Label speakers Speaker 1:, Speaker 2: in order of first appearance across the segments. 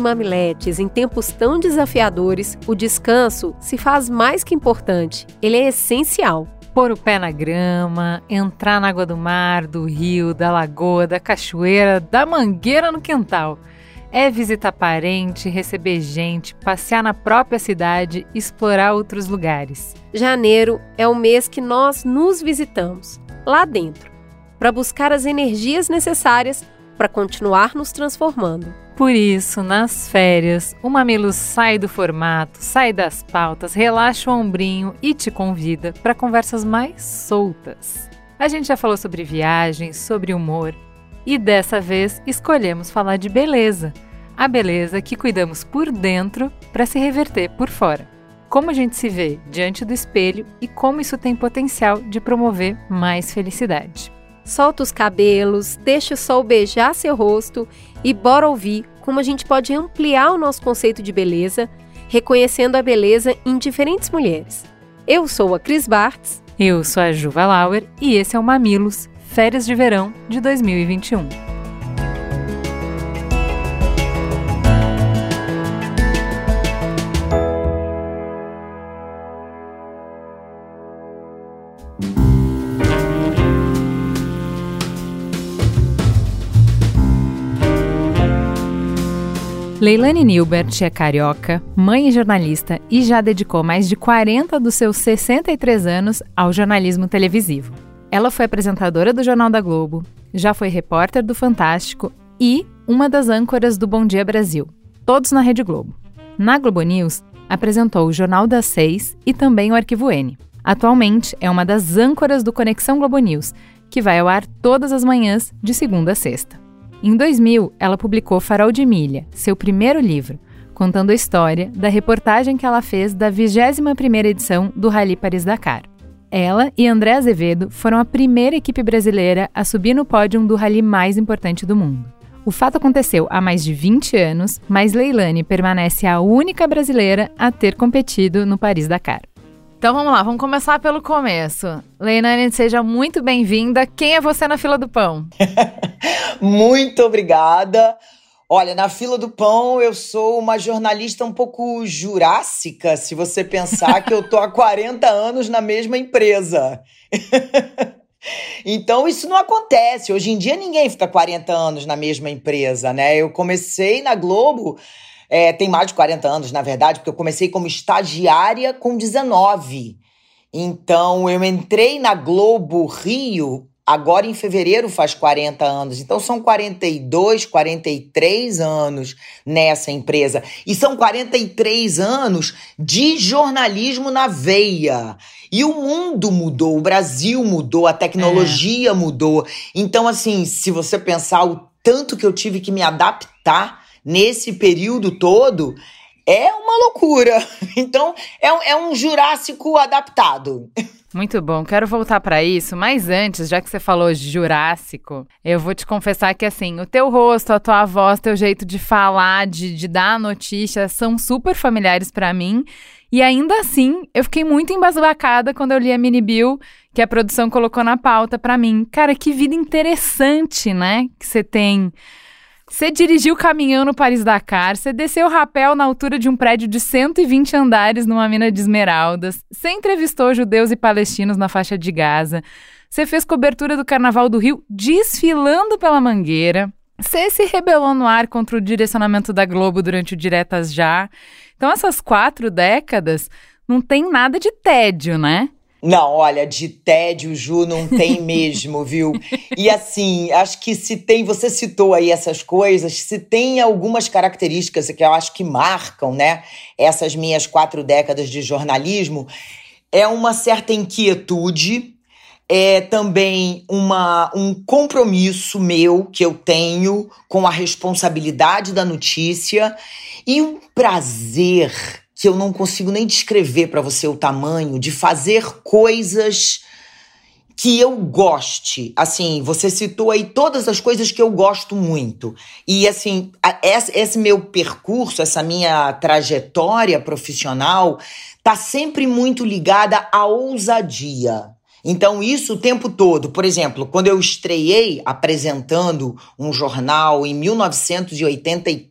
Speaker 1: e mamiletes, em tempos tão desafiadores, o descanso se faz mais que importante, ele é essencial.
Speaker 2: Pôr o pé na grama, entrar na água do mar, do rio, da lagoa, da cachoeira, da mangueira no quintal. É visitar parente, receber gente, passear na própria cidade, explorar outros lugares.
Speaker 1: Janeiro é o mês que nós nos visitamos, lá dentro, para buscar as energias necessárias para continuar nos transformando.
Speaker 2: Por isso, nas férias, o Mamilo sai do formato, sai das pautas, relaxa o ombrinho e te convida para conversas mais soltas. A gente já falou sobre viagens, sobre humor e dessa vez escolhemos falar de beleza. A beleza que cuidamos por dentro para se reverter por fora. Como a gente se vê diante do espelho e como isso tem potencial de promover mais felicidade.
Speaker 1: Solta os cabelos, deixa o sol beijar seu rosto e bora ouvir como a gente pode ampliar o nosso conceito de beleza, reconhecendo a beleza em diferentes mulheres. Eu sou a Cris Bartz.
Speaker 2: Eu sou a Juva Lauer e esse é o Mamilos, Férias de Verão de 2021. Leilane Nilbert é carioca, mãe e jornalista e já dedicou mais de 40 dos seus 63 anos ao jornalismo televisivo. Ela foi apresentadora do Jornal da Globo, já foi repórter do Fantástico e uma das âncoras do Bom Dia Brasil, todos na Rede Globo. Na Globo News, apresentou o Jornal das Seis e também o Arquivo N. Atualmente é uma das âncoras do Conexão Globo News, que vai ao ar todas as manhãs de segunda a sexta. Em 2000, ela publicou Farol de Milha, seu primeiro livro, contando a história da reportagem que ela fez da 21ª edição do Rally Paris-Dakar. Ela e André Azevedo foram a primeira equipe brasileira a subir no pódio do rally mais importante do mundo. O fato aconteceu há mais de 20 anos, mas Leilani permanece a única brasileira a ter competido no Paris-Dakar. Então vamos lá, vamos começar pelo começo. Leinane, seja muito bem-vinda. Quem é você na fila do pão?
Speaker 3: muito obrigada. Olha, na fila do pão eu sou uma jornalista um pouco jurássica, se você pensar que eu tô há 40 anos na mesma empresa. então isso não acontece. Hoje em dia ninguém fica 40 anos na mesma empresa, né? Eu comecei na Globo é, tem mais de 40 anos, na verdade, porque eu comecei como estagiária com 19. Então, eu entrei na Globo Rio agora em fevereiro faz 40 anos. Então são 42, 43 anos nessa empresa. E são 43 anos de jornalismo na veia. E o mundo mudou, o Brasil mudou, a tecnologia é. mudou. Então, assim, se você pensar o tanto que eu tive que me adaptar nesse período todo é uma loucura. Então, é, é um Jurássico adaptado.
Speaker 2: Muito bom, quero voltar para isso, mas antes, já que você falou Jurássico, eu vou te confessar que assim, o teu rosto, a tua voz, teu jeito de falar, de, de dar a notícia, são super familiares para mim. E ainda assim, eu fiquei muito embasbacada quando eu li a mini bill que a produção colocou na pauta para mim. Cara, que vida interessante, né? Que você tem você dirigiu caminhão no Paris-Dakar, você desceu rapel na altura de um prédio de 120 andares numa mina de esmeraldas, você entrevistou judeus e palestinos na faixa de Gaza, você fez cobertura do Carnaval do Rio desfilando pela Mangueira, você se rebelou no ar contra o direcionamento da Globo durante o Diretas Já. Então, essas quatro décadas não tem nada de tédio, né?
Speaker 3: Não, olha, de tédio, Ju, não tem mesmo, viu? E assim, acho que se tem, você citou aí essas coisas, se tem algumas características que eu acho que marcam, né, essas minhas quatro décadas de jornalismo, é uma certa inquietude, é também uma, um compromisso meu que eu tenho com a responsabilidade da notícia e um prazer que eu não consigo nem descrever para você o tamanho de fazer coisas que eu goste. Assim, você citou aí todas as coisas que eu gosto muito. E assim, esse, meu percurso, essa minha trajetória profissional tá sempre muito ligada à ousadia. Então, isso o tempo todo. Por exemplo, quando eu estreiei apresentando um jornal em 1984,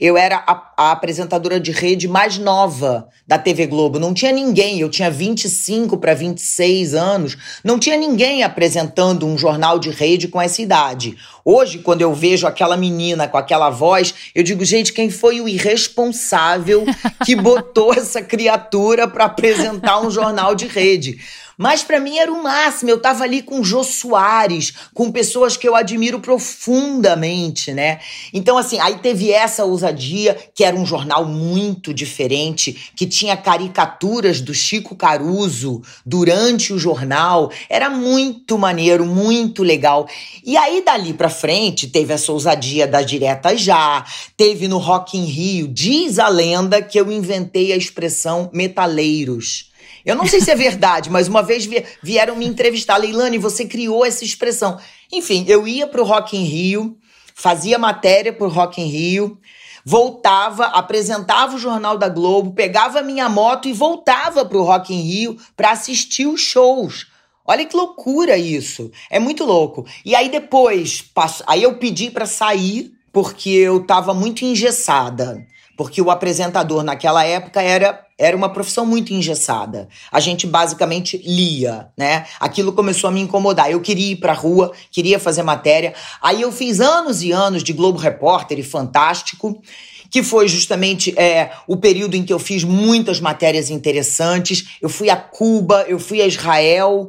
Speaker 3: eu era a, a, apresentadora de rede mais nova da TV Globo. Não tinha ninguém, eu tinha 25 para 26 anos, não tinha ninguém apresentando um jornal de rede com essa idade. Hoje, quando eu vejo aquela menina com aquela voz, eu digo, gente, quem foi o irresponsável que botou essa criatura para apresentar um jornal de rede? Mas para mim era o máximo. Eu tava ali com Jô Soares, com pessoas que eu admiro profundamente, né? Então, assim, aí teve essa ousadia, que era um jornal muito diferente, que tinha caricaturas do Chico Caruso durante o jornal. Era muito maneiro, muito legal. E aí, dali pra frente, teve essa ousadia da Direta Já, teve no Rock in Rio. Diz a lenda que eu inventei a expressão metaleiros. Eu não sei se é verdade, mas uma vez vieram me entrevistar. Leilane, você criou essa expressão. Enfim, eu ia pro Rock in Rio, fazia matéria pro Rock in Rio, voltava, apresentava o Jornal da Globo, pegava minha moto e voltava pro Rock in Rio para assistir os shows. Olha que loucura isso. É muito louco. E aí depois, passo, aí eu pedi para sair porque eu tava muito engessada porque o apresentador naquela época era, era uma profissão muito engessada. A gente basicamente lia, né? Aquilo começou a me incomodar. Eu queria ir pra rua, queria fazer matéria. Aí eu fiz anos e anos de Globo Repórter e Fantástico, que foi justamente é, o período em que eu fiz muitas matérias interessantes. Eu fui a Cuba, eu fui a Israel,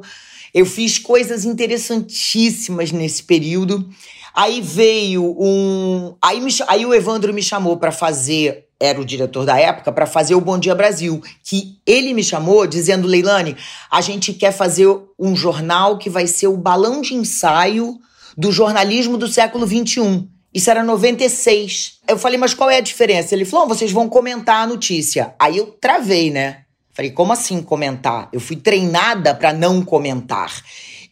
Speaker 3: eu fiz coisas interessantíssimas nesse período. Aí veio um. Aí, me, aí o Evandro me chamou para fazer. Era o diretor da época, para fazer o Bom Dia Brasil. Que ele me chamou dizendo: Leilane, a gente quer fazer um jornal que vai ser o balão de ensaio do jornalismo do século XXI. Isso era 96. Eu falei, mas qual é a diferença? Ele falou: vocês vão comentar a notícia. Aí eu travei, né? Falei, como assim comentar? Eu fui treinada para não comentar.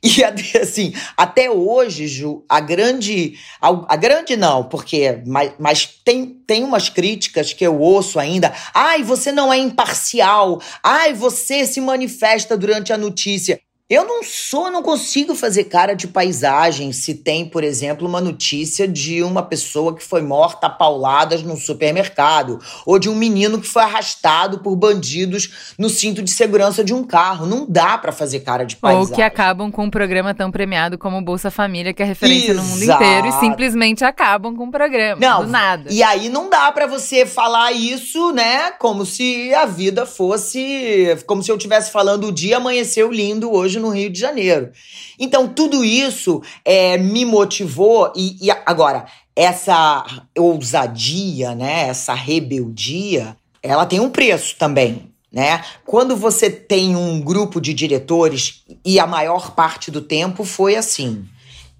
Speaker 3: E assim, até hoje, Ju, a grande. A, a, grande não, porque. Mas, mas tem, tem umas críticas que eu ouço ainda. Ai, você não é imparcial. Ai, você se manifesta durante a notícia. Eu não sou, não consigo fazer cara de paisagem se tem, por exemplo, uma notícia de uma pessoa que foi morta a pauladas num supermercado, ou de um menino que foi arrastado por bandidos no cinto de segurança de um carro. Não dá para fazer cara de paisagem.
Speaker 2: Ou que acabam com um programa tão premiado como Bolsa Família, que é referência Exato. no mundo inteiro, e simplesmente acabam com o programa. Não, do nada.
Speaker 3: E aí não dá para você falar isso, né, como se a vida fosse. Como se eu estivesse falando o dia amanheceu lindo hoje no Rio de Janeiro. Então, tudo isso é, me motivou, e, e agora, essa ousadia, né, essa rebeldia, ela tem um preço também. Né? Quando você tem um grupo de diretores, e a maior parte do tempo foi assim.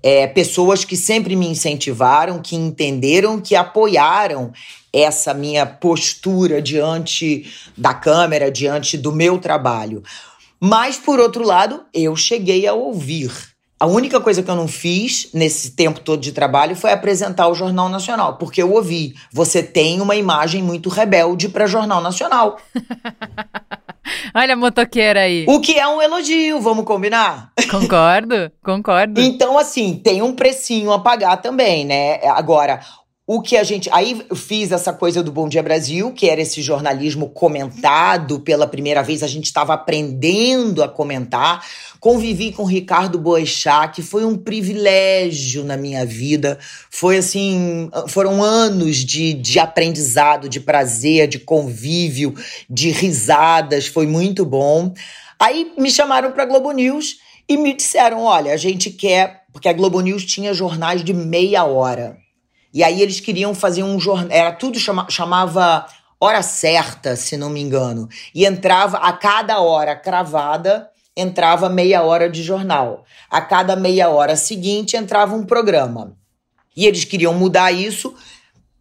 Speaker 3: É, pessoas que sempre me incentivaram, que entenderam, que apoiaram essa minha postura diante da câmera, diante do meu trabalho. Mas, por outro lado, eu cheguei a ouvir. A única coisa que eu não fiz nesse tempo todo de trabalho foi apresentar o Jornal Nacional, porque eu ouvi. Você tem uma imagem muito rebelde para Jornal Nacional.
Speaker 2: Olha a motoqueira aí.
Speaker 3: O que é um elogio, vamos combinar?
Speaker 2: Concordo, concordo.
Speaker 3: Então, assim, tem um precinho a pagar também, né? Agora, o que a gente. Aí fiz essa coisa do Bom Dia Brasil, que era esse jornalismo comentado pela primeira vez, a gente estava aprendendo a comentar. Convivi com o Ricardo Boechat, que foi um privilégio na minha vida. Foi assim, foram anos de, de aprendizado, de prazer, de convívio, de risadas, foi muito bom. Aí me chamaram para Globo News e me disseram: olha, a gente quer. Porque a Globo News tinha jornais de meia hora. E aí eles queriam fazer um jornal. Era tudo chama, chamava Hora Certa, se não me engano. E entrava a cada hora cravada, entrava meia hora de jornal. A cada meia hora seguinte entrava um programa. E eles queriam mudar isso,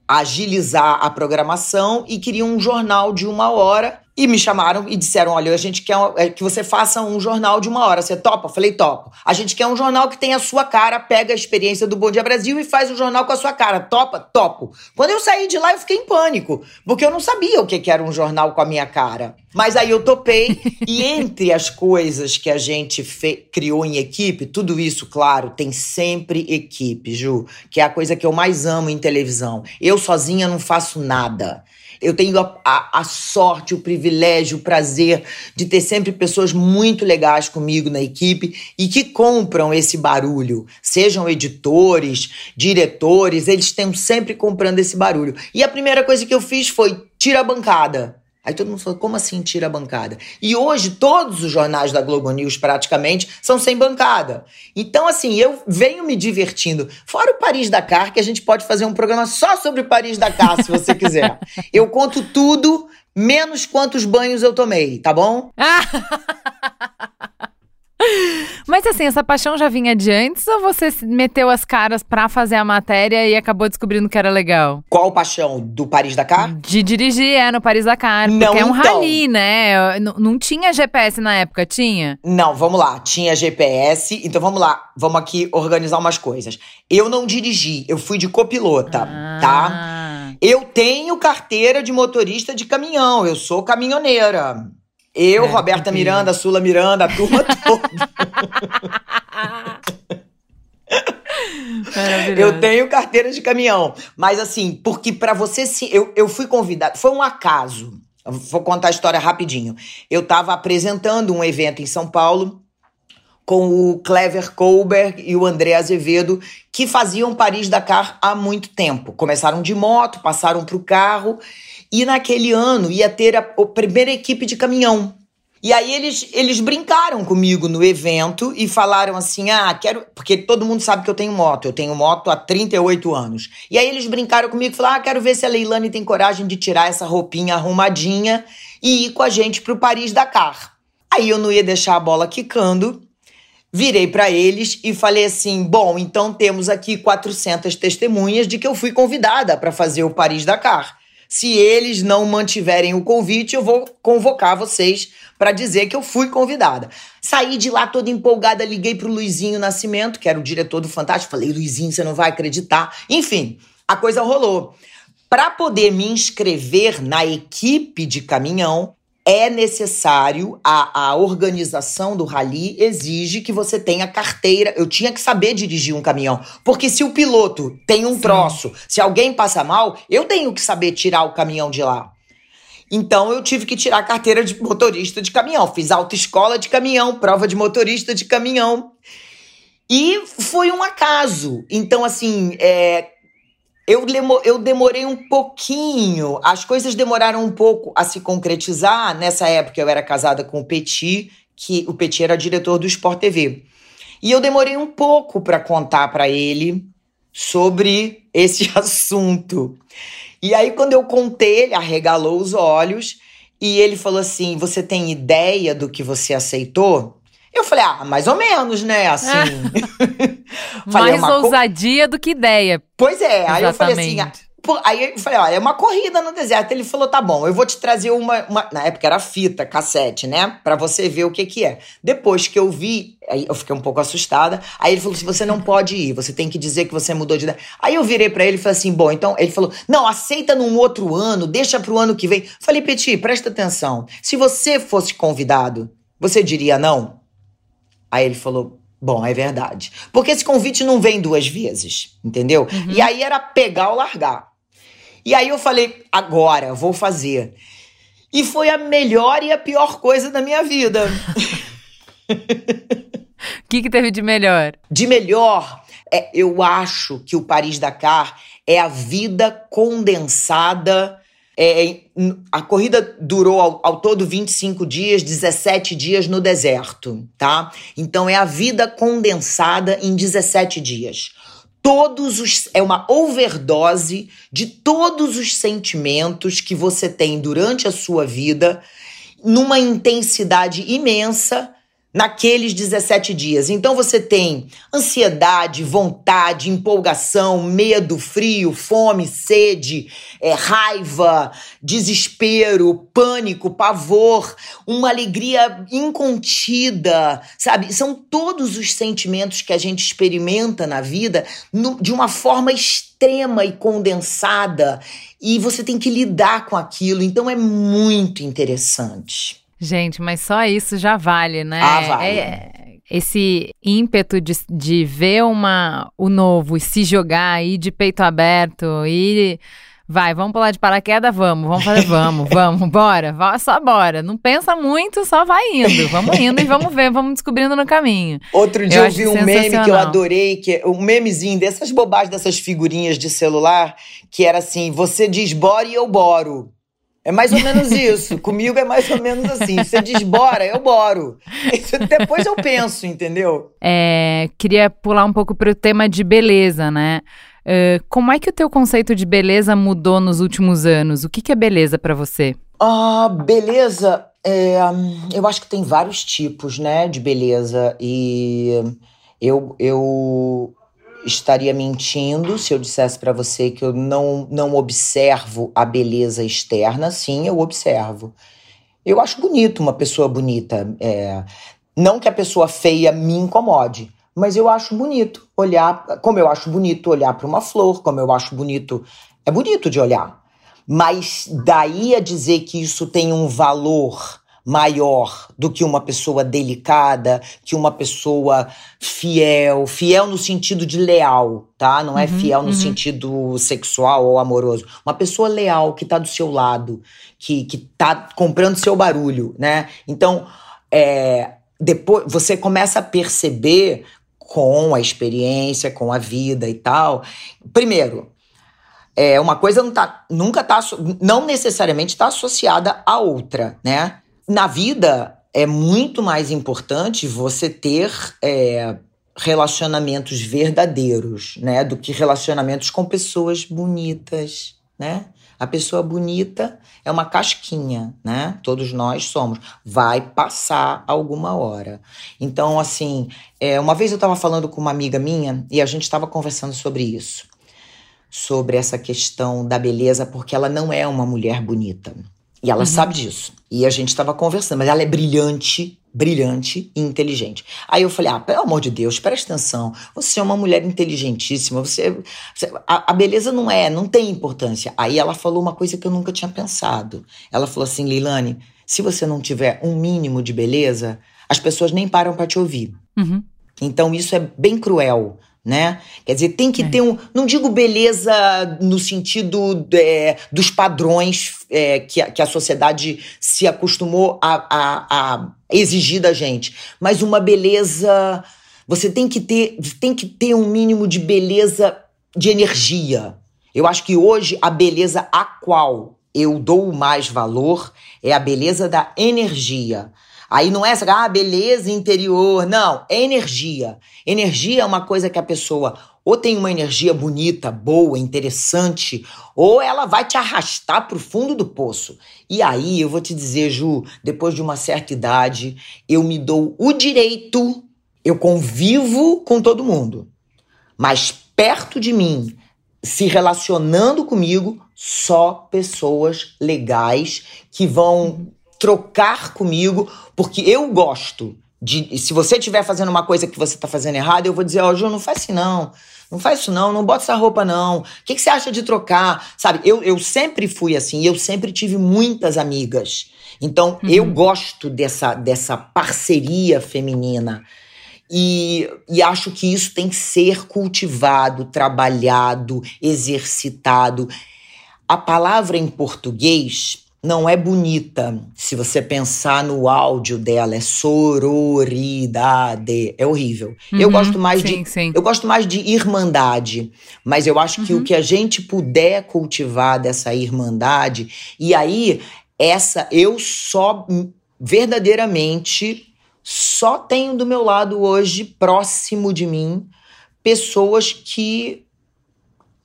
Speaker 3: agilizar a programação e queriam um jornal de uma hora e me chamaram e disseram: olha, a gente quer é, que você faça um jornal de uma hora. Você topa? Falei, topo. A gente quer um jornal que tenha a sua cara, pega a experiência do Bom Dia Brasil e faz um jornal com a sua cara. Topa? Topo. Quando eu saí de lá, eu fiquei em pânico, porque eu não sabia o que era um jornal com a minha cara. Mas aí eu topei, e entre as coisas que a gente criou em equipe, tudo isso, claro, tem sempre equipe, Ju, que é a coisa que eu mais amo em televisão. Eu sozinha não faço nada. Eu tenho a, a, a, sorte, o privilégio, o prazer de ter sempre pessoas muito legais comigo na equipe e que compram esse barulho. Sejam editores, diretores, eles estão sempre comprando esse barulho. E a primeira coisa que eu fiz foi tira a bancada. Aí todo mundo falou, como assim tira a bancada? E hoje todos os jornais da Globo News praticamente são sem bancada. Então assim, eu venho me divertindo. Fora o Paris Dakar, que a gente pode fazer um programa só sobre Paris Dakar, se você quiser. Eu conto tudo, menos quantos banhos eu tomei, tá bom?
Speaker 2: Mas assim, essa paixão já vinha de antes ou você meteu as caras pra fazer a matéria e acabou descobrindo que era legal?
Speaker 3: Qual paixão? Do Paris Dakar?
Speaker 2: De dirigir, é, no Paris Dakar. Não, porque é um então. rally, né? N não tinha GPS na época, tinha?
Speaker 3: Não, vamos lá. Tinha GPS. Então vamos lá. Vamos aqui organizar umas coisas. Eu não dirigi, eu fui de copilota, ah. tá? Eu tenho carteira de motorista de caminhão, eu sou caminhoneira. Eu, é, Roberta Miranda, Sula Miranda, a turma toda. eu tenho carteira de caminhão. Mas assim, porque para você se. Eu, eu fui convidada. Foi um acaso. Vou contar a história rapidinho. Eu estava apresentando um evento em São Paulo com o Clever Colberg e o André Azevedo, que faziam Paris-Dakar há muito tempo. Começaram de moto, passaram para o carro e naquele ano ia ter a, a primeira equipe de caminhão. E aí eles, eles brincaram comigo no evento e falaram assim: ah, quero. Porque todo mundo sabe que eu tenho moto. Eu tenho moto há 38 anos. E aí eles brincaram comigo e falaram: ah, quero ver se a Leilane tem coragem de tirar essa roupinha arrumadinha e ir com a gente pro Paris Dakar. Aí eu não ia deixar a bola quicando. Virei para eles e falei assim: bom, então temos aqui 400 testemunhas de que eu fui convidada para fazer o Paris Dakar. Se eles não mantiverem o convite, eu vou convocar vocês para dizer que eu fui convidada. Saí de lá toda empolgada, liguei pro Luizinho Nascimento, que era o diretor do Fantástico, falei: "Luizinho, você não vai acreditar". Enfim, a coisa rolou. Para poder me inscrever na equipe de caminhão, é necessário, a, a organização do rally exige que você tenha carteira. Eu tinha que saber dirigir um caminhão. Porque se o piloto tem um Sim. troço, se alguém passa mal, eu tenho que saber tirar o caminhão de lá. Então eu tive que tirar a carteira de motorista de caminhão. Fiz autoescola de caminhão, prova de motorista de caminhão. E foi um acaso. Então, assim, é, eu, eu demorei um pouquinho, as coisas demoraram um pouco a se concretizar. Nessa época eu era casada com o Petit, que o Petit era diretor do Sport TV. E eu demorei um pouco para contar para ele sobre esse assunto. E aí quando eu contei, ele arregalou os olhos e ele falou assim: "Você tem ideia do que você aceitou?" Eu falei, ah, mais ou menos, né? Assim.
Speaker 2: falei, mais ousadia do que ideia.
Speaker 3: Pois é. Exatamente. Aí eu falei assim. Ah, aí eu falei, olha, é uma corrida no deserto. Ele falou, tá bom, eu vou te trazer uma, uma... Na época era fita, cassete, né? Pra você ver o que que é. Depois que eu vi, aí eu fiquei um pouco assustada. Aí ele falou assim, você não pode ir, você tem que dizer que você mudou de ideia. Aí eu virei para ele e falei assim, bom, então... Ele falou, não, aceita num outro ano, deixa pro ano que vem. Falei, Petit, presta atenção. Se você fosse convidado, você diria não? Aí ele falou: Bom, é verdade. Porque esse convite não vem duas vezes, entendeu? Uhum. E aí era pegar ou largar. E aí eu falei: agora, vou fazer. E foi a melhor e a pior coisa da minha vida.
Speaker 2: O que, que teve de melhor?
Speaker 3: De melhor, é, eu acho que o Paris Dakar é a vida condensada é, a corrida durou ao, ao, todo 25 dias, 17 dias no deserto, tá? Então é a vida condensada em 17 dias. Todos os é uma overdose de todos os sentimentos que você tem durante a sua vida numa intensidade imensa naqueles 17 dias. Então você tem ansiedade, vontade, empolgação, medo, frio, fome, sede, é, raiva, desespero, pânico, pavor, uma alegria incontida, sabe? São todos os sentimentos que a gente experimenta na vida no, de uma forma extrema e condensada e você tem que lidar com aquilo. Então é muito interessante.
Speaker 2: Gente, mas só isso já vale, né?
Speaker 3: Ah, vale.
Speaker 2: É, esse ímpeto de, de ver uma, o novo e se jogar aí de peito aberto e vai, vamos pular de paraquedas, vamos, vamos fazer, vamos, vamos, bora, só bora. Não pensa muito, só vai indo, vamos indo e vamos ver, vamos descobrindo no caminho.
Speaker 3: Outro dia eu, eu vi um meme que eu adorei, que é um memezinho dessas bobagens, dessas figurinhas de celular, que era assim, você diz bora e eu boro. É mais ou menos isso. Comigo é mais ou menos assim. Você desbora, eu boro. Depois eu penso, entendeu?
Speaker 2: É, queria pular um pouco para o tema de beleza, né? Uh, como é que o teu conceito de beleza mudou nos últimos anos? O que, que é beleza para você?
Speaker 3: Ah, beleza. É, eu acho que tem vários tipos, né, de beleza. E eu, eu estaria mentindo se eu dissesse para você que eu não, não observo a beleza externa. Sim, eu observo. Eu acho bonito uma pessoa bonita. É, não que a pessoa feia me incomode, mas eu acho bonito olhar, como eu acho bonito olhar para uma flor, como eu acho bonito. É bonito de olhar. Mas daí a dizer que isso tem um valor maior do que uma pessoa delicada, que uma pessoa fiel, fiel no sentido de leal, tá? Não é uhum, fiel no uhum. sentido sexual ou amoroso. Uma pessoa leal que tá do seu lado, que, que tá comprando seu barulho, né? Então, é, depois você começa a perceber com a experiência, com a vida e tal. Primeiro, é, uma coisa não tá, nunca tá, não necessariamente está associada à outra, né? Na vida é muito mais importante você ter é, relacionamentos verdadeiros, né, do que relacionamentos com pessoas bonitas, né? A pessoa bonita é uma casquinha, né? Todos nós somos. Vai passar alguma hora. Então, assim, é, uma vez eu estava falando com uma amiga minha e a gente estava conversando sobre isso. Sobre essa questão da beleza, porque ela não é uma mulher bonita. E ela uhum. sabe disso. E a gente estava conversando, mas ela é brilhante, brilhante e inteligente. Aí eu falei: ah, pelo amor de Deus, presta atenção. Você é uma mulher inteligentíssima. Você, você a, a, beleza não é, não tem importância. Aí ela falou uma coisa que eu nunca tinha pensado. Ela falou assim: Leilani, se você não tiver um mínimo de beleza, as pessoas nem param para te ouvir. Uhum. Então isso é bem cruel né? Quer dizer, tem que é. ter um. Não digo beleza no sentido é, dos padrões é, que, a, que a sociedade se acostumou a, a, a, exigir da gente, mas uma beleza. Você tem que ter, tem que ter um mínimo de beleza de energia. Eu acho que hoje a beleza a qual eu dou mais valor é a beleza da energia. Aí não é essa, ah, beleza interior. Não, é energia. Energia é uma coisa que a pessoa ou tem uma energia bonita, boa, interessante, ou ela vai te arrastar para o fundo do poço. E aí eu vou te dizer, Ju, depois de uma certa idade, eu me dou o direito, eu convivo com todo mundo, mas perto de mim, se relacionando comigo, só pessoas legais que vão trocar comigo, porque eu gosto de. Se você estiver fazendo uma coisa que você está fazendo errado, eu vou dizer, ó, oh, Ju, não faz assim não. Não faz isso não, não bota essa roupa não. O que, que você acha de trocar? Sabe, eu, eu sempre fui assim, eu sempre tive muitas amigas. Então, uhum. eu gosto dessa, dessa parceria feminina. E, e acho que isso tem que ser cultivado, trabalhado, exercitado. A palavra em português não é bonita. Se você pensar no áudio dela, é sororidade. É horrível. Uhum, eu gosto mais sim, de sim. eu gosto mais de irmandade, mas eu acho que uhum. o que a gente puder cultivar dessa irmandade e aí essa eu só verdadeiramente só tenho do meu lado hoje próximo de mim pessoas que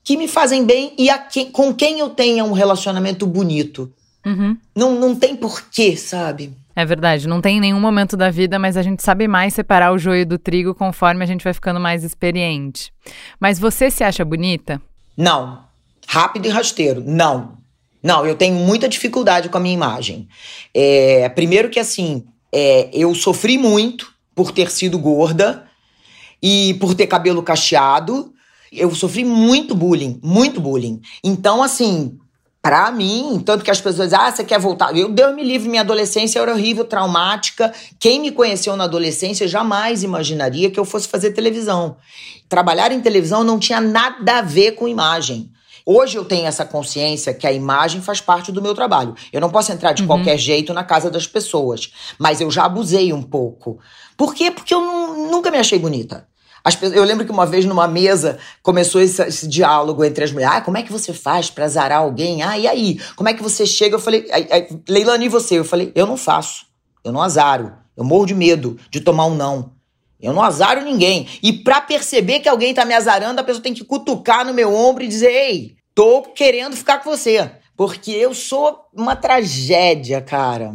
Speaker 3: que me fazem bem e quem, com quem eu tenha um relacionamento bonito. Uhum. Não, não tem porquê, sabe?
Speaker 2: É verdade, não tem nenhum momento da vida, mas a gente sabe mais separar o joio do trigo conforme a gente vai ficando mais experiente. Mas você se acha bonita?
Speaker 3: Não. Rápido e rasteiro, não. Não, eu tenho muita dificuldade com a minha imagem. É, primeiro que assim, é, eu sofri muito por ter sido gorda e por ter cabelo cacheado. Eu sofri muito bullying, muito bullying. Então, assim, para mim, tanto que as pessoas, ah, você quer voltar? Eu, Deus me livre, minha adolescência era horrível, traumática. Quem me conheceu na adolescência jamais imaginaria que eu fosse fazer televisão. Trabalhar em televisão não tinha nada a ver com imagem. Hoje eu tenho essa consciência que a imagem faz parte do meu trabalho. Eu não posso entrar de uhum. qualquer jeito na casa das pessoas, mas eu já abusei um pouco. Por quê? Porque eu não, nunca me achei bonita. Pessoas, eu lembro que uma vez numa mesa começou esse, esse diálogo entre as mulheres. Ah, como é que você faz para zarar alguém? Ah, e aí? Como é que você chega? Eu falei, Leilani, e você? Eu falei, eu não faço. Eu não azaro. Eu morro de medo de tomar um não. Eu não azaro ninguém. E para perceber que alguém tá me azarando, a pessoa tem que cutucar no meu ombro e dizer: Ei, tô querendo ficar com você. Porque eu sou uma tragédia, cara.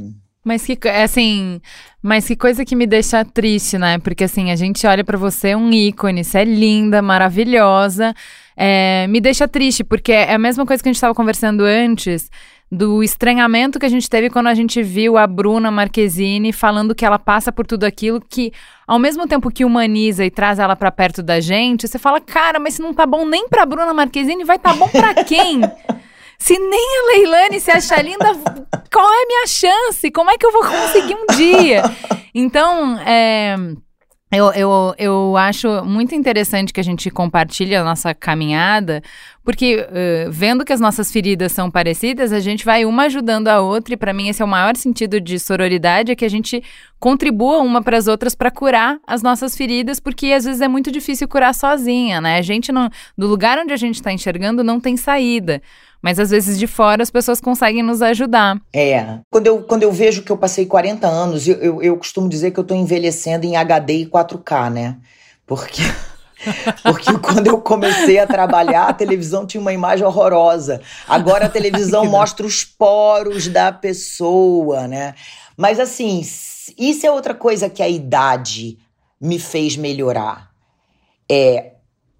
Speaker 2: Mas que, assim, mas que coisa que me deixa triste, né? Porque assim, a gente olha para você um ícone, você é linda, maravilhosa. É, me deixa triste, porque é a mesma coisa que a gente estava conversando antes do estranhamento que a gente teve quando a gente viu a Bruna Marquezine falando que ela passa por tudo aquilo que, ao mesmo tempo que humaniza e traz ela para perto da gente, você fala, cara, mas se não tá bom nem pra Bruna Marquezine, vai tá bom para quem? se nem a Leilane se acha linda, qual é a minha chance? Como é que eu vou conseguir um dia? Então, é eu, eu, eu acho muito interessante que a gente compartilhe a nossa caminhada, porque uh, vendo que as nossas feridas são parecidas, a gente vai uma ajudando a outra, e para mim esse é o maior sentido de sororidade, é que a gente contribua uma para as outras para curar as nossas feridas, porque às vezes é muito difícil curar sozinha, né? A gente não, do lugar onde a gente está enxergando não tem saída. Mas às vezes de fora as pessoas conseguem nos ajudar.
Speaker 3: É. Quando eu, quando eu vejo que eu passei 40 anos, eu, eu, eu costumo dizer que eu tô envelhecendo em HD e 4K, né? Porque. Porque quando eu comecei a trabalhar, a televisão tinha uma imagem horrorosa. Agora a televisão mostra os poros da pessoa, né? Mas assim, isso é outra coisa que a idade me fez melhorar. É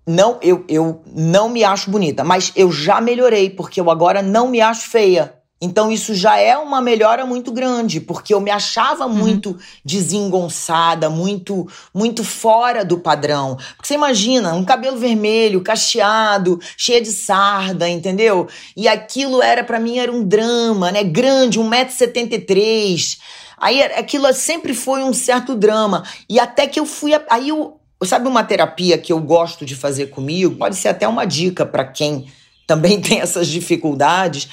Speaker 3: não, eu, eu não me acho bonita, mas eu já melhorei, porque eu agora não me acho feia. Então isso já é uma melhora muito grande, porque eu me achava uhum. muito desengonçada, muito muito fora do padrão. Porque você imagina, um cabelo vermelho, cacheado, cheia de sarda, entendeu? E aquilo era para mim era um drama, né? Grande, 1,73m. Aí aquilo sempre foi um certo drama. E até que eu fui aí eu Sabe uma terapia que eu gosto de fazer comigo? Pode ser até uma dica para quem também tem essas dificuldades.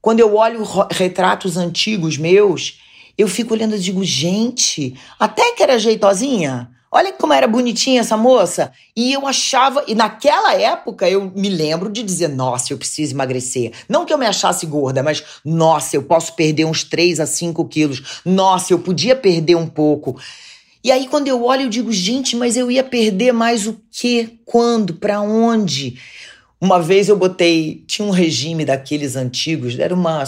Speaker 3: Quando eu olho retratos antigos meus, eu fico olhando e digo, gente, até que era jeitosinha. Olha como era bonitinha essa moça. E eu achava, e naquela época eu me lembro de dizer, nossa, eu preciso emagrecer. Não que eu me achasse gorda, mas nossa, eu posso perder uns 3 a 5 quilos. Nossa, eu podia perder um pouco. E aí, quando eu olho, eu digo, gente, mas eu ia perder mais o quê? Quando? Para onde? Uma vez eu botei. Tinha um regime daqueles antigos, era uma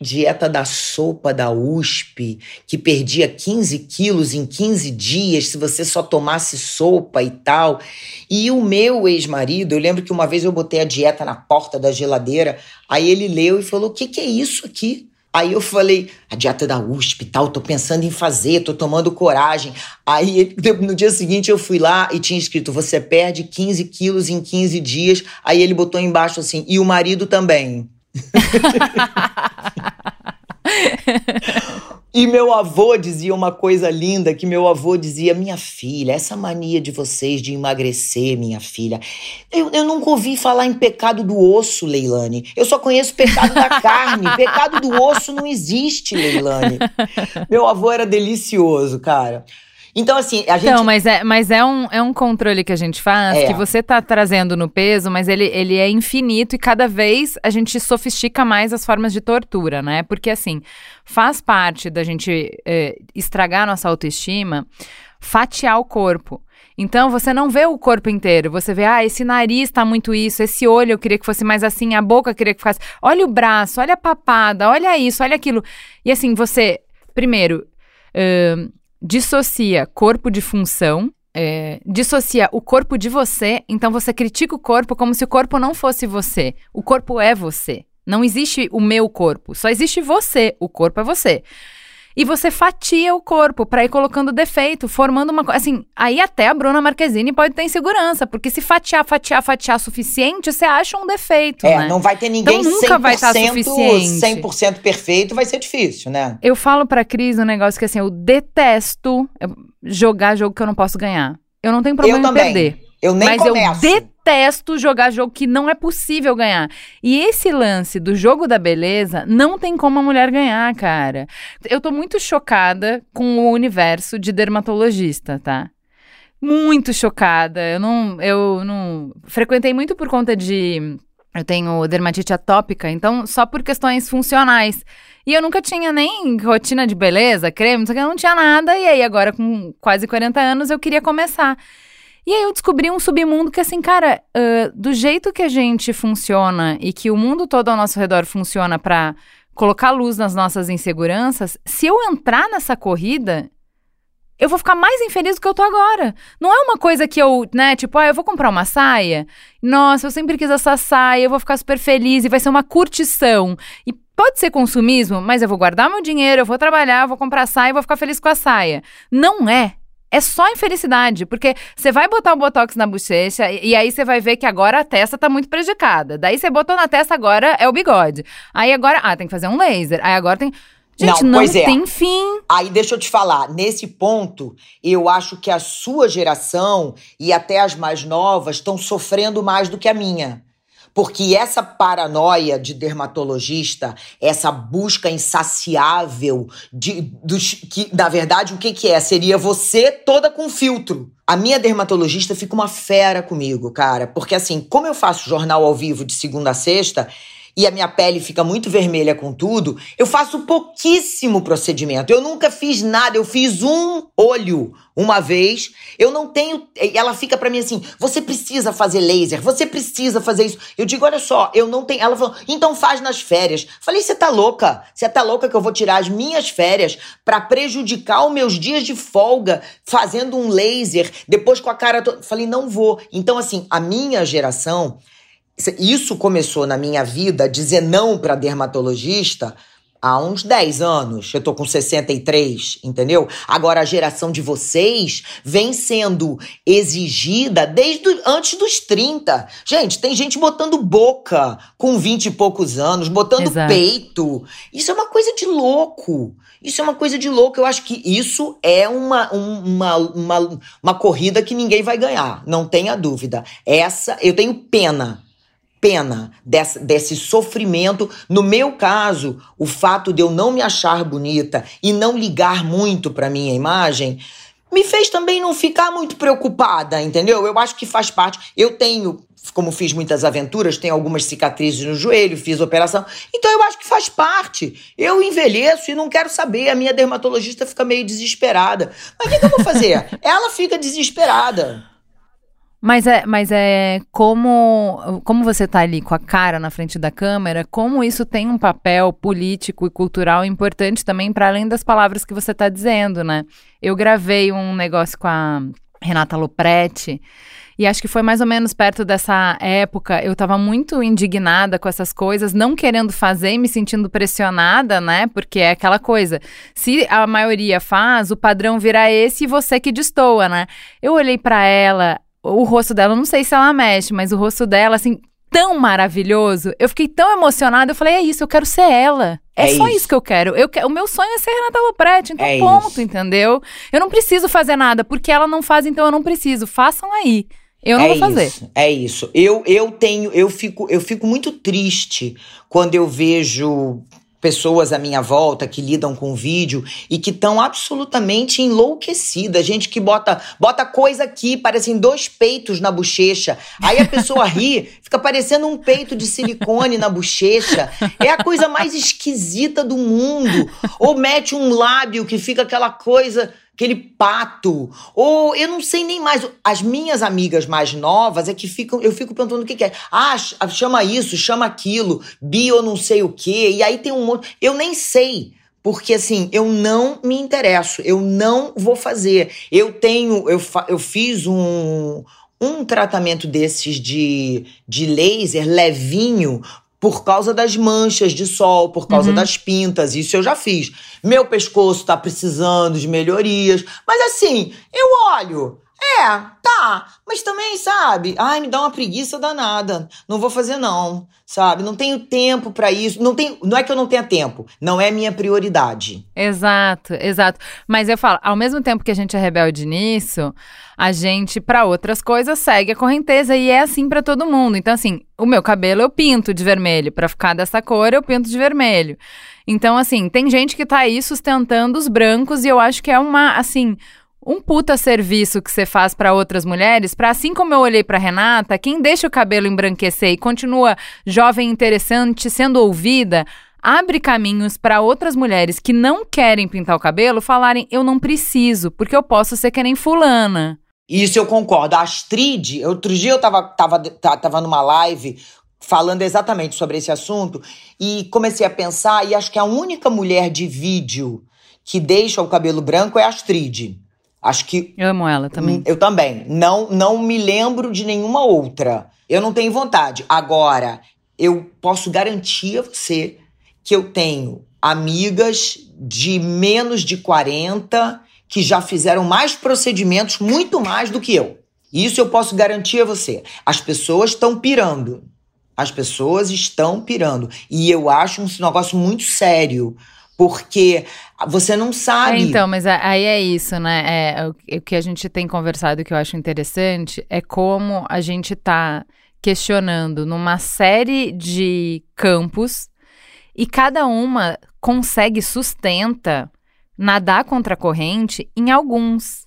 Speaker 3: dieta da sopa da USP, que perdia 15 quilos em 15 dias se você só tomasse sopa e tal. E o meu ex-marido, eu lembro que uma vez eu botei a dieta na porta da geladeira, aí ele leu e falou: O que, que é isso aqui? Aí eu falei, a dieta da USP e tal, tô pensando em fazer, tô tomando coragem. Aí no dia seguinte eu fui lá e tinha escrito: você perde 15 quilos em 15 dias. Aí ele botou embaixo assim, e o marido também. E meu avô dizia uma coisa linda, que meu avô dizia, minha filha, essa mania de vocês de emagrecer, minha filha. Eu, eu nunca ouvi falar em pecado do osso, Leilane. Eu só conheço pecado da carne. pecado do osso não existe, Leilane. Meu avô era delicioso, cara. Então, assim, a gente.
Speaker 2: Não, mas é, mas é, um, é um controle que a gente faz, é. que você tá trazendo no peso, mas ele, ele é infinito e cada vez a gente sofistica mais as formas de tortura, né? Porque, assim, faz parte da gente é, estragar nossa autoestima fatiar o corpo. Então você não vê o corpo inteiro, você vê, ah, esse nariz tá muito isso, esse olho eu queria que fosse mais assim, a boca eu queria que fosse. Olha o braço, olha a papada, olha isso, olha aquilo. E assim, você primeiro, uh, dissocia corpo de função. É, dissocia o corpo de você, então você critica o corpo como se o corpo não fosse você. O corpo é você. Não existe o meu corpo, só existe você. O corpo é você e você fatia o corpo para ir colocando defeito, formando uma coisa. Assim, aí até a Bruna Marquezine pode ter insegurança, porque se fatiar, fatiar, fatiar suficiente, você acha um defeito.
Speaker 3: É,
Speaker 2: né?
Speaker 3: não vai ter ninguém
Speaker 2: então, nunca 100%, vai estar suficiente.
Speaker 3: 100% perfeito, vai ser difícil, né?
Speaker 2: Eu falo pra Cris um negócio que assim, eu detesto jogar jogo que eu não posso ganhar. Eu não tenho problema eu em perder.
Speaker 3: Eu nem
Speaker 2: mas
Speaker 3: começo.
Speaker 2: eu detesto jogar jogo que não é possível ganhar. E esse lance do jogo da beleza não tem como a mulher ganhar, cara. Eu tô muito chocada com o universo de dermatologista, tá? Muito chocada. Eu não, eu não frequentei muito por conta de eu tenho dermatite atópica, então só por questões funcionais. E eu nunca tinha nem rotina de beleza, creme, não sei o que, eu não tinha nada. E aí, agora, com quase 40 anos, eu queria começar. E aí eu descobri um submundo que, assim, cara, uh, do jeito que a gente funciona e que o mundo todo ao nosso redor funciona para colocar luz nas nossas inseguranças, se eu entrar nessa corrida, eu vou ficar mais infeliz do que eu tô agora. Não é uma coisa que eu, né, tipo, ah, eu vou comprar uma saia. Nossa, eu sempre quis essa saia, eu vou ficar super feliz e vai ser uma curtição. E pode ser consumismo, mas eu vou guardar meu dinheiro, eu vou trabalhar, eu vou comprar saia e vou ficar feliz com a saia. Não é é só infelicidade, porque você vai botar o botox na bochecha e, e aí você vai ver que agora a testa tá muito prejudicada. Daí você botou na testa, agora é o bigode. Aí agora, ah, tem que fazer um laser. Aí agora tem. Gente, não, não é. tem fim.
Speaker 3: Aí deixa eu te falar, nesse ponto, eu acho que a sua geração e até as mais novas estão sofrendo mais do que a minha. Porque essa paranoia de dermatologista, essa busca insaciável de dos que na verdade o que que é? Seria você toda com filtro. A minha dermatologista fica uma fera comigo, cara, porque assim, como eu faço jornal ao vivo de segunda a sexta, e a minha pele fica muito vermelha com tudo, eu faço pouquíssimo procedimento. Eu nunca fiz nada, eu fiz um olho uma vez. Eu não tenho. Ela fica para mim assim: você precisa fazer laser, você precisa fazer isso. Eu digo: olha só, eu não tenho. Ela falou: então faz nas férias. Falei: você tá louca? Você tá louca que eu vou tirar as minhas férias para prejudicar os meus dias de folga fazendo um laser, depois com a cara toda. Falei: não vou. Então, assim, a minha geração isso começou na minha vida, dizer não para dermatologista, há uns 10 anos. Eu tô com 63, entendeu? Agora a geração de vocês vem sendo exigida desde antes dos 30. Gente, tem gente botando boca com 20 e poucos anos, botando Exato. peito. Isso é uma coisa de louco. Isso é uma coisa de louco. Eu acho que isso é uma, uma, uma, uma corrida que ninguém vai ganhar. Não tenha dúvida. Essa, eu tenho pena pena desse, desse sofrimento. No meu caso, o fato de eu não me achar bonita e não ligar muito para minha imagem me fez também não ficar muito preocupada, entendeu? Eu acho que faz parte. Eu tenho, como fiz muitas aventuras, tenho algumas cicatrizes no joelho, fiz operação. Então eu acho que faz parte. Eu envelheço e não quero saber. A minha dermatologista fica meio desesperada. Mas o que, que eu vou fazer? Ela fica desesperada.
Speaker 2: Mas é, mas é como, como você está ali com a cara na frente da câmera, como isso tem um papel político e cultural importante também para além das palavras que você está dizendo, né? Eu gravei um negócio com a Renata Lopretti e acho que foi mais ou menos perto dessa época. Eu estava muito indignada com essas coisas, não querendo fazer e me sentindo pressionada, né? Porque é aquela coisa. Se a maioria faz, o padrão vira esse e você que destoa, né? Eu olhei para ela, o rosto dela, não sei se ela mexe, mas o rosto dela, assim, tão maravilhoso. Eu fiquei tão emocionada, eu falei, é isso, eu quero ser ela. É, é só isso. isso. que eu quero. eu O meu sonho é ser Renata Lopretti, então é ponto, isso. entendeu? Eu não preciso fazer nada, porque ela não faz, então eu não preciso. Façam aí. Eu não
Speaker 3: é
Speaker 2: vou fazer.
Speaker 3: Isso, é isso. Eu, eu tenho, eu fico, eu fico muito triste quando eu vejo pessoas à minha volta que lidam com vídeo e que estão absolutamente enlouquecidas. Gente que bota, bota coisa aqui, parecem dois peitos na bochecha. Aí a pessoa ri, fica parecendo um peito de silicone na bochecha. É a coisa mais esquisita do mundo. Ou mete um lábio que fica aquela coisa aquele pato, ou eu não sei nem mais. As minhas amigas mais novas é que ficam, eu fico perguntando o que, que é. Ah, chama isso, chama aquilo, bio não sei o quê, e aí tem um monte. Eu nem sei. porque assim, eu não me interesso, eu não vou fazer. Eu tenho, eu, eu fiz um, um tratamento desses de, de laser levinho por causa das manchas de sol, por causa uhum. das pintas, isso eu já fiz. Meu pescoço tá precisando de melhorias, mas assim, eu olho, é, tá. Mas também, sabe? Ai, me dá uma preguiça danada. Não vou fazer, não. Sabe? Não tenho tempo para isso. Não, tenho, não é que eu não tenha tempo. Não é minha prioridade.
Speaker 2: Exato, exato. Mas eu falo, ao mesmo tempo que a gente é rebelde nisso, a gente, para outras coisas, segue a correnteza. E é assim para todo mundo. Então, assim, o meu cabelo eu pinto de vermelho. para ficar dessa cor, eu pinto de vermelho. Então, assim, tem gente que tá aí sustentando os brancos e eu acho que é uma, assim um puta serviço que você faz para outras mulheres, para assim como eu olhei para Renata, quem deixa o cabelo embranquecer e continua jovem interessante, sendo ouvida, abre caminhos para outras mulheres que não querem pintar o cabelo falarem eu não preciso, porque eu posso ser que nem fulana.
Speaker 3: Isso eu concordo. A Astrid, outro dia eu tava, tava, tava numa live falando exatamente sobre esse assunto e comecei a pensar e acho que a única mulher de vídeo que deixa o cabelo branco é a Astrid. Acho que.
Speaker 2: Eu amo ela também.
Speaker 3: Eu também. Não, não me lembro de nenhuma outra. Eu não tenho vontade. Agora, eu posso garantir a você que eu tenho amigas de menos de 40 que já fizeram mais procedimentos, muito mais do que eu. Isso eu posso garantir a você. As pessoas estão pirando. As pessoas estão pirando. E eu acho um negócio muito sério. Porque você não sabe.
Speaker 2: É, então, mas aí é isso, né? É, o, o que a gente tem conversado que eu acho interessante é como a gente tá questionando numa série de campos e cada uma consegue sustenta nadar contra a corrente em alguns.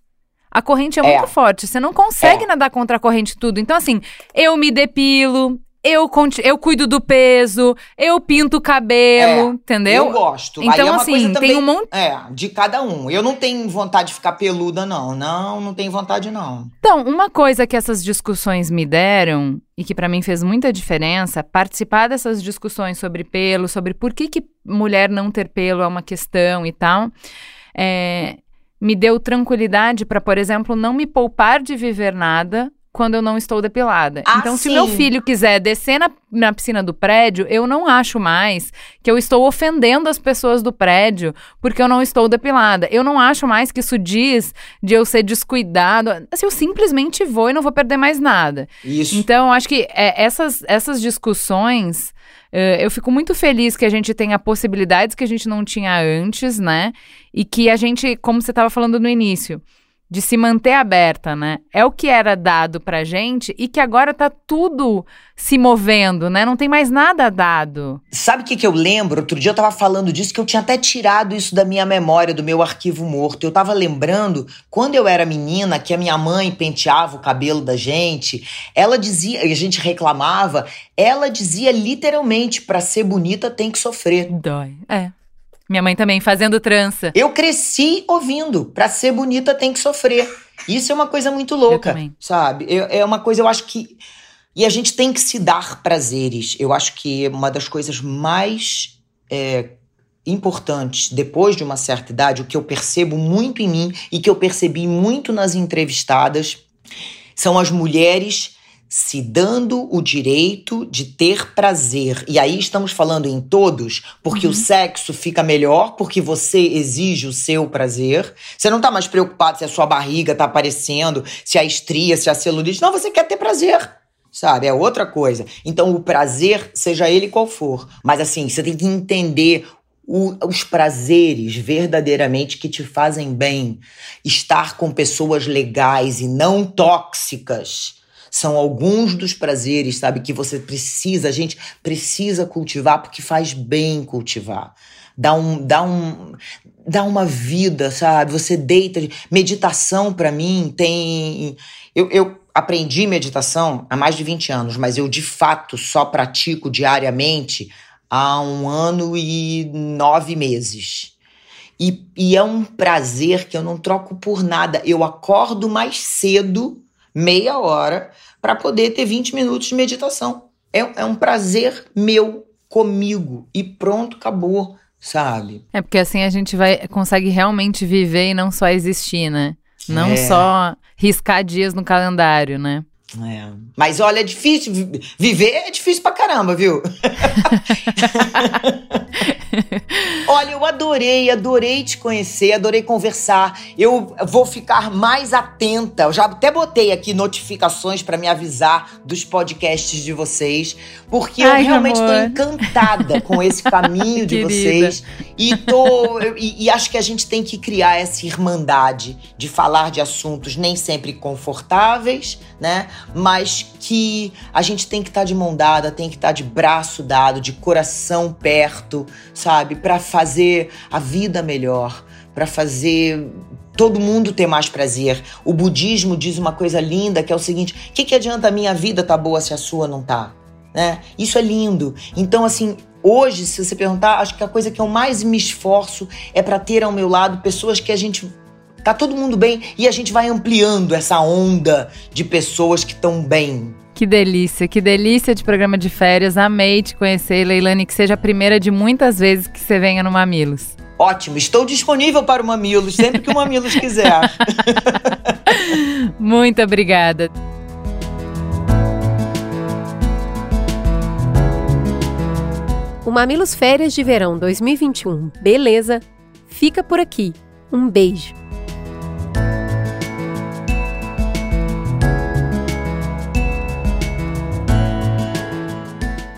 Speaker 2: A corrente é, é. muito forte, você não consegue é. nadar contra a corrente tudo. Então, assim, eu me depilo, eu, eu cuido do peso, eu pinto o cabelo, é, entendeu?
Speaker 3: Eu gosto.
Speaker 2: Então, é assim, também, tem um monte.
Speaker 3: É, de cada um. Eu não tenho vontade de ficar peluda, não. Não, não tenho vontade, não.
Speaker 2: Então, uma coisa que essas discussões me deram, e que para mim fez muita diferença, participar dessas discussões sobre pelo, sobre por que, que mulher não ter pelo é uma questão e tal. É, me deu tranquilidade para, por exemplo, não me poupar de viver nada quando eu não estou depilada. Ah, então, se meu filho quiser descer na, na piscina do prédio, eu não acho mais que eu estou ofendendo as pessoas do prédio porque eu não estou depilada. Eu não acho mais que isso diz de eu ser descuidado. Assim, eu simplesmente vou e não vou perder mais nada.
Speaker 3: Isso.
Speaker 2: Então, acho que é, essas, essas discussões. Uh, eu fico muito feliz que a gente tenha possibilidades que a gente não tinha antes, né? E que a gente, como você estava falando no início, de se manter aberta, né? É o que era dado pra gente e que agora tá tudo se movendo, né? Não tem mais nada dado.
Speaker 3: Sabe o que, que eu lembro? Outro dia eu tava falando disso, que eu tinha até tirado isso da minha memória, do meu arquivo morto. Eu tava lembrando, quando eu era menina, que a minha mãe penteava o cabelo da gente, ela dizia, e a gente reclamava, ela dizia literalmente: pra ser bonita tem que sofrer.
Speaker 2: Dói. É. Minha mãe também, fazendo trança.
Speaker 3: Eu cresci ouvindo, pra ser bonita tem que sofrer. Isso é uma coisa muito louca, sabe? É, é uma coisa, eu acho que. E a gente tem que se dar prazeres. Eu acho que uma das coisas mais é, importantes, depois de uma certa idade, o que eu percebo muito em mim e que eu percebi muito nas entrevistadas, são as mulheres se dando o direito de ter prazer. E aí estamos falando em todos, porque uhum. o sexo fica melhor, porque você exige o seu prazer. Você não tá mais preocupado se a sua barriga tá aparecendo, se a estria, se a celulite. Não, você quer ter prazer. Sabe? É outra coisa. Então, o prazer, seja ele qual for. Mas assim, você tem que entender o, os prazeres verdadeiramente que te fazem bem. Estar com pessoas legais e não tóxicas são alguns dos prazeres, sabe, que você precisa, a gente precisa cultivar porque faz bem cultivar. Dá um, dá um, dá uma vida, sabe? Você deita. Meditação para mim tem. Eu, eu aprendi meditação há mais de 20 anos, mas eu de fato só pratico diariamente há um ano e nove meses. E, e é um prazer que eu não troco por nada. Eu acordo mais cedo meia hora para poder ter 20 minutos de meditação. É, é um prazer meu comigo e pronto, acabou. sabe?
Speaker 2: É porque assim a gente vai consegue realmente viver e não só existir, né? Não
Speaker 3: É.
Speaker 2: só riscar dias no calendário, né?
Speaker 3: É. Mas olha, é difícil. vi- Viver é difícil pra caramba, viu? olha, eu adorei, adorei te conhecer, adorei conversar. Eu vou ficar mais atenta. Eu já até botei aqui notificações pra me avisar dos podcasts de vocês, porque eu
Speaker 2: Ai,
Speaker 3: realmente tô
Speaker 2: amor.
Speaker 3: encantada com esse caminho de vocês. E, tô, e, e acho que a gente tem que criar essa irmandade de falar de assuntos nem sempre confortáveis, né? Mas que a gente tem que estar de mão dada, tem que estar de braço dado, de coração perto, sabe? Pra fazer a vida melhor, pra fazer todo mundo ter mais prazer. O budismo diz uma coisa linda que é o seguinte: o que, que adianta a minha vida tá boa se a sua não tá? Né? Isso é lindo. Então, assim, hoje, se você perguntar, acho que a coisa que eu mais me esforço é para ter ao meu lado pessoas que a gente. Tá todo mundo bem e a gente vai ampliando essa onda de pessoas que estão bem.
Speaker 2: Que delícia, que delícia de programa de férias. Amei te conhecer, Leilane, que seja a primeira de muitas vezes que você venha no Mamilos.
Speaker 3: Ótimo, estou disponível para o Mamilos sempre que o Mamilos quiser.
Speaker 2: Muito obrigada.
Speaker 1: O Mamilos Férias de Verão 2021, beleza? Fica por aqui. Um beijo.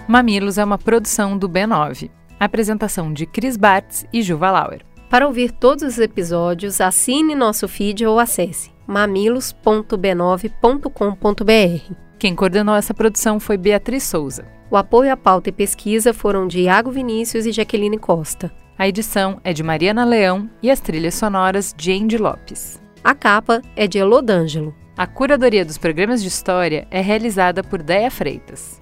Speaker 2: Mamilos é uma produção do B9. Apresentação de Cris Bartz e Juva Lauer.
Speaker 1: Para ouvir todos os episódios, assine nosso feed ou acesse mamilos.b9.com.br.
Speaker 2: Quem coordenou essa produção foi Beatriz Souza.
Speaker 1: O apoio à pauta e pesquisa foram de Iago Vinícius e Jaqueline Costa.
Speaker 2: A edição é de Mariana Leão e as trilhas sonoras de Andy Lopes.
Speaker 1: A capa é de Elodângelo.
Speaker 2: A curadoria dos programas de história é realizada por Deia Freitas.